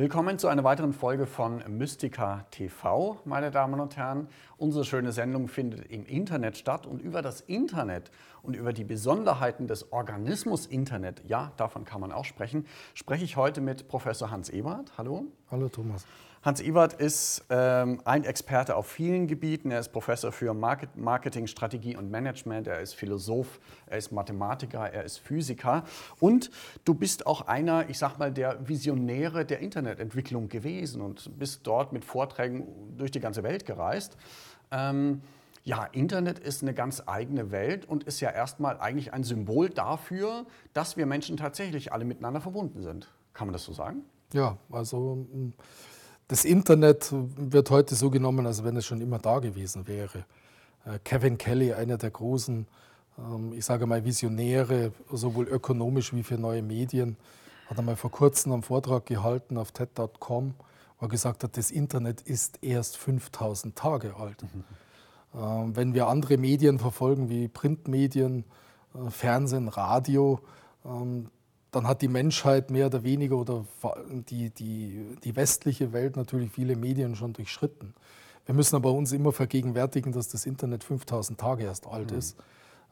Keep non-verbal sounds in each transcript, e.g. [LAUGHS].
Willkommen zu einer weiteren Folge von Mystica TV, meine Damen und Herren. Unsere schöne Sendung findet im Internet statt und über das Internet und über die Besonderheiten des Organismus Internet, ja, davon kann man auch sprechen, spreche ich heute mit Professor Hans Ebert. Hallo. Hallo Thomas. Hans Ebert ist ähm, ein Experte auf vielen Gebieten. Er ist Professor für Market Marketing, Strategie und Management. Er ist Philosoph, er ist Mathematiker, er ist Physiker. Und du bist auch einer, ich sag mal, der Visionäre der Internetentwicklung gewesen und bist dort mit Vorträgen durch die ganze Welt gereist. Ähm, ja, Internet ist eine ganz eigene Welt und ist ja erstmal eigentlich ein Symbol dafür, dass wir Menschen tatsächlich alle miteinander verbunden sind. Kann man das so sagen? Ja, also das Internet wird heute so genommen, als wenn es schon immer da gewesen wäre. Äh, Kevin Kelly, einer der großen, ähm, ich sage mal, Visionäre, sowohl ökonomisch wie für neue Medien, hat einmal vor kurzem einen Vortrag gehalten auf TED.com, wo er gesagt hat, das Internet ist erst 5000 Tage alt. Mhm. [LAUGHS] Wenn wir andere Medien verfolgen, wie Printmedien, äh, Fernsehen, Radio, ähm, dann hat die Menschheit mehr oder weniger oder die, die, die westliche Welt natürlich viele Medien schon durchschritten. Wir müssen aber uns immer vergegenwärtigen, dass das Internet 5000 Tage erst alt mhm. ist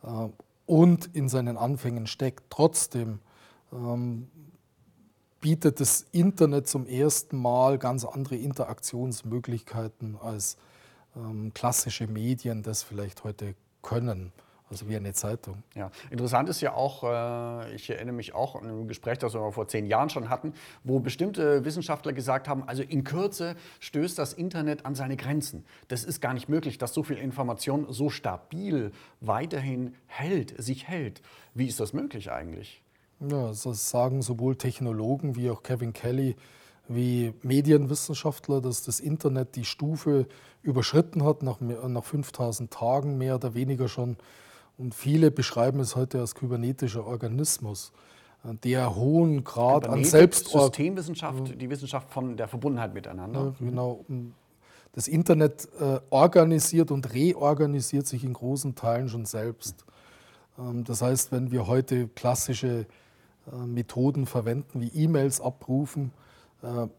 äh, und in seinen Anfängen steckt. Trotzdem ähm, bietet das Internet zum ersten Mal ganz andere Interaktionsmöglichkeiten als ähm, klassische Medien das vielleicht heute können. Also wie eine Zeitung. Ja, interessant ist ja auch, äh, ich erinnere mich auch an ein Gespräch, das wir vor zehn Jahren schon hatten, wo bestimmte Wissenschaftler gesagt haben, also in Kürze stößt das Internet an seine Grenzen. Das ist gar nicht möglich, dass so viel Information so stabil weiterhin hält, sich hält. Wie ist das möglich eigentlich? Ja, das sagen sowohl Technologen wie auch Kevin Kelly wie Medienwissenschaftler, dass das Internet die Stufe überschritten hat, nach, nach 5000 Tagen mehr oder weniger schon und viele beschreiben es heute als kybernetischer Organismus, äh, der hohen Grad an Selbstorganisation. Systemwissenschaft, die Wissenschaft von der Verbundenheit miteinander. Ja, genau. Das Internet äh, organisiert und reorganisiert sich in großen Teilen schon selbst. Ähm, das heißt, wenn wir heute klassische äh, Methoden verwenden, wie E-Mails abrufen,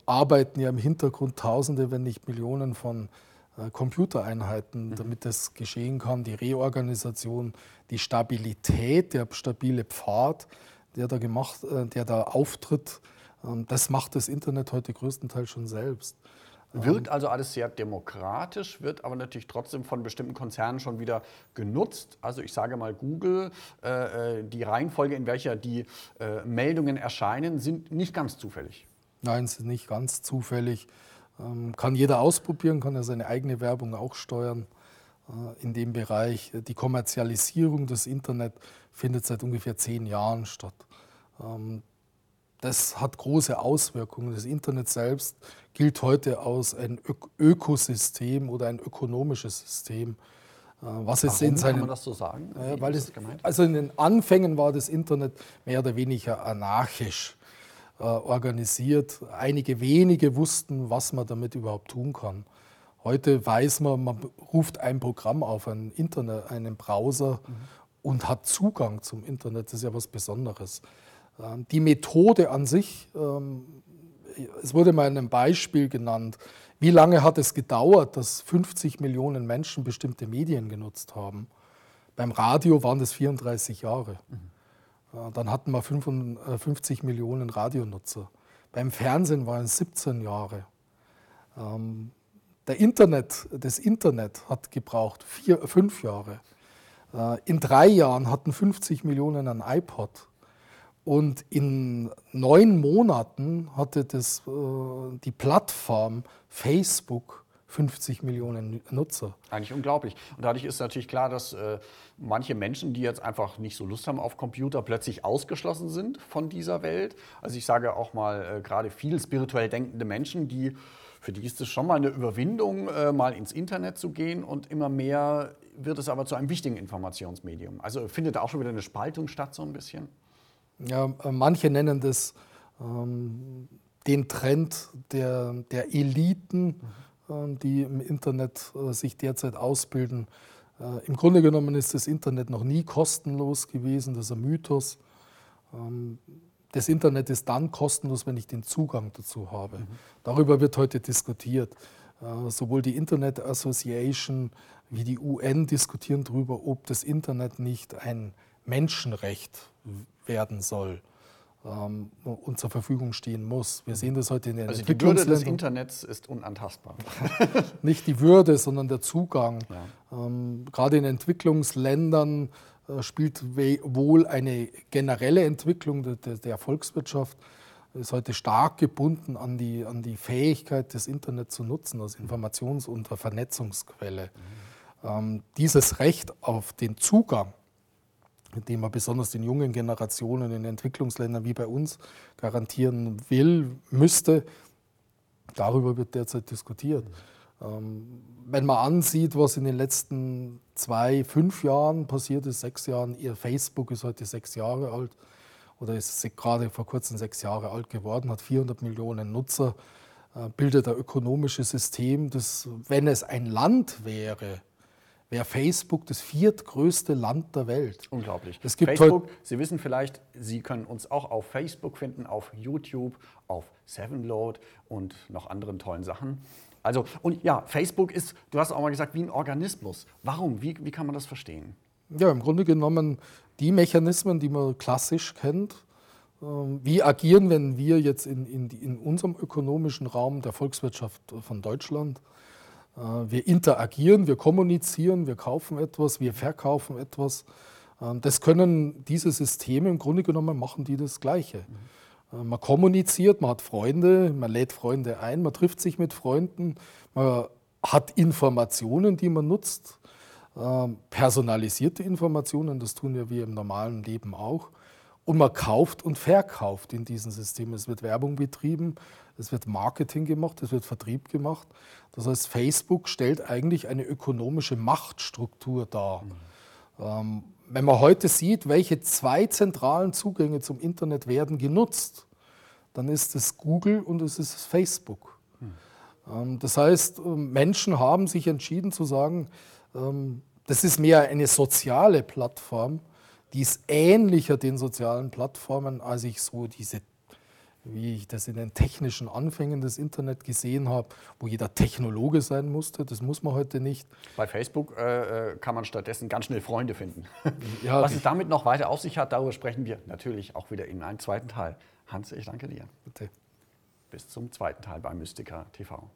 arbeiten ja im Hintergrund Tausende, wenn nicht Millionen von äh, Computereinheiten, mhm. damit das geschehen kann, die Reorganisation, die Stabilität, der stabile Pfad, der da gemacht, äh, der da auftritt, ähm, das macht das Internet heute größtenteils schon selbst. Wirkt ähm, also alles sehr demokratisch, wird aber natürlich trotzdem von bestimmten Konzernen schon wieder genutzt. Also ich sage mal Google, äh, die Reihenfolge, in welcher die Meldungen erscheinen, sind nicht ganz zufällig. Nein, es ist nicht ganz zufällig. Ähm, kann jeder ausprobieren, kann er seine eigene Werbung auch steuern äh, in dem Bereich. Die Kommerzialisierung des Internet findet seit ungefähr zehn Jahren statt. Ähm, das hat große Auswirkungen. Das Internet selbst gilt heute als ein Ökosystem oder ein ökonomisches System. Äh, was Warum in seinen, kann man das so sagen? weil es, also in den Anfängen war das Internet mehr oder weniger anarchisch. Äh, organisiert. Einige wenige wussten, was man damit überhaupt tun kann. Heute weiß man, man ruft ein Programm auf, ein Internet, einen Browser mhm. und hat Zugang zum Internet. Das ist ja was Besonderes. Ähm, die Methode an sich, ähm, es wurde mal ein Beispiel genannt, wie lange hat es gedauert, dass 50 Millionen Menschen bestimmte Medien genutzt haben? Beim Radio waren das 34 Jahre. Mhm. Dann hatten wir 55 Millionen Radionutzer. Beim Fernsehen waren es 17 Jahre. Ähm, der Internet, das Internet hat gebraucht vier, fünf Jahre. Äh, in drei Jahren hatten 50 Millionen ein iPod. Und in neun Monaten hatte das, äh, die Plattform Facebook 50 Millionen Nutzer. Eigentlich unglaublich. Und dadurch ist natürlich klar, dass äh, manche Menschen, die jetzt einfach nicht so Lust haben auf Computer, plötzlich ausgeschlossen sind von dieser Welt. Also ich sage auch mal, äh, gerade viel spirituell denkende Menschen, die, für die ist es schon mal eine Überwindung, äh, mal ins Internet zu gehen und immer mehr wird es aber zu einem wichtigen Informationsmedium. Also findet da auch schon wieder eine Spaltung statt, so ein bisschen? Ja, äh, manche nennen das ähm, den Trend der, der Eliten. Mhm die im Internet äh, sich derzeit ausbilden. Äh, Im Grunde genommen ist das Internet noch nie kostenlos gewesen, das ist ein Mythos. Ähm, das Internet ist dann kostenlos, wenn ich den Zugang dazu habe. Mhm. Darüber wird heute diskutiert. Äh, sowohl die Internet Association wie die UN diskutieren darüber, ob das Internet nicht ein Menschenrecht werden soll ähm, und zur Verfügung stehen muss. Wir sehen das heute in den also Die Würde des Internets ist unantastbar. [LAUGHS] Nicht die Würde, sondern der Zugang. Ja. Ähm, gerade in Entwicklungsländern äh, spielt wohl eine generelle Entwicklung der, der, der Volkswirtschaft ist heute stark gebunden an die, an die Fähigkeit, das Internet zu nutzen als Informations- und Vernetzungsquelle. Mhm. Ähm, dieses Recht auf den Zugang den man besonders den jungen Generationen in Entwicklungsländern wie bei uns garantieren will, müsste. Darüber wird derzeit diskutiert. Ähm, wenn man ansieht, was in den letzten zwei, fünf Jahren passiert ist, sechs Jahren, ihr Facebook ist heute sechs Jahre alt oder ist gerade vor kurzem sechs Jahre alt geworden, hat 400 Millionen Nutzer, äh, bildet ein ökonomisches System, das, wenn es ein Land wäre, wäre Facebook das viertgrößte Land der Welt. Unglaublich. Es gibt Facebook, Sie wissen vielleicht, Sie können uns auch auf Facebook finden, auf YouTube, auf Sevenload und noch anderen tollen Sachen. Also, und ja, Facebook ist, du hast auch mal gesagt, wie ein Organismus. Warum? Wie, wie kann man das verstehen? Ja, im Grunde genommen die Mechanismen, die man klassisch kennt. Ähm, wie agieren, wenn wir jetzt in, in, in unserem ökonomischen Raum der Volkswirtschaft von Deutschland wir interagieren, wir kommunizieren, wir kaufen etwas, wir verkaufen etwas. Ähm, das können diese Systeme im Grunde genommen machen die das Gleiche. Mhm. Man kommuniziert, man hat Freunde, man lädt Freunde ein, man trifft sich mit Freunden, man hat Informationen, die man nutzt, ähm, personalisierte Informationen, das tun wir wie im normalen Leben auch. Und man kauft und verkauft in diesen Systemen. Es wird Werbung betrieben, es wird Marketing gemacht, es wird Vertrieb gemacht. Das heißt, Facebook stellt eigentlich eine ökonomische Machtstruktur dar. Mhm. Ähm, wenn man heute sieht, welche zwei zentralen Zugänge zum Internet werden genutzt, dann ist es Google und es ist Facebook. Mhm. Ähm, das heißt, ähm, Menschen haben sich entschieden zu sagen, ähm, das ist mehr eine soziale Plattform die ist ähnlicher den sozialen Plattformen, als ich so diese, wie ich das in den technischen Anfängen des Internet gesehen habe, wo jeder Technologe sein musste. Das muss man heute nicht. Bei Facebook äh, äh kann man stattdessen ganz schnell Freunde finden. [LAUGHS] Ja, Was es damit noch weiter auf sich hat, darüber sprechen wir natürlich auch wieder in einem zweiten Teil. Hans, ich danke dir. Bitte. Bis zum zweiten Teil bei Mystica TV.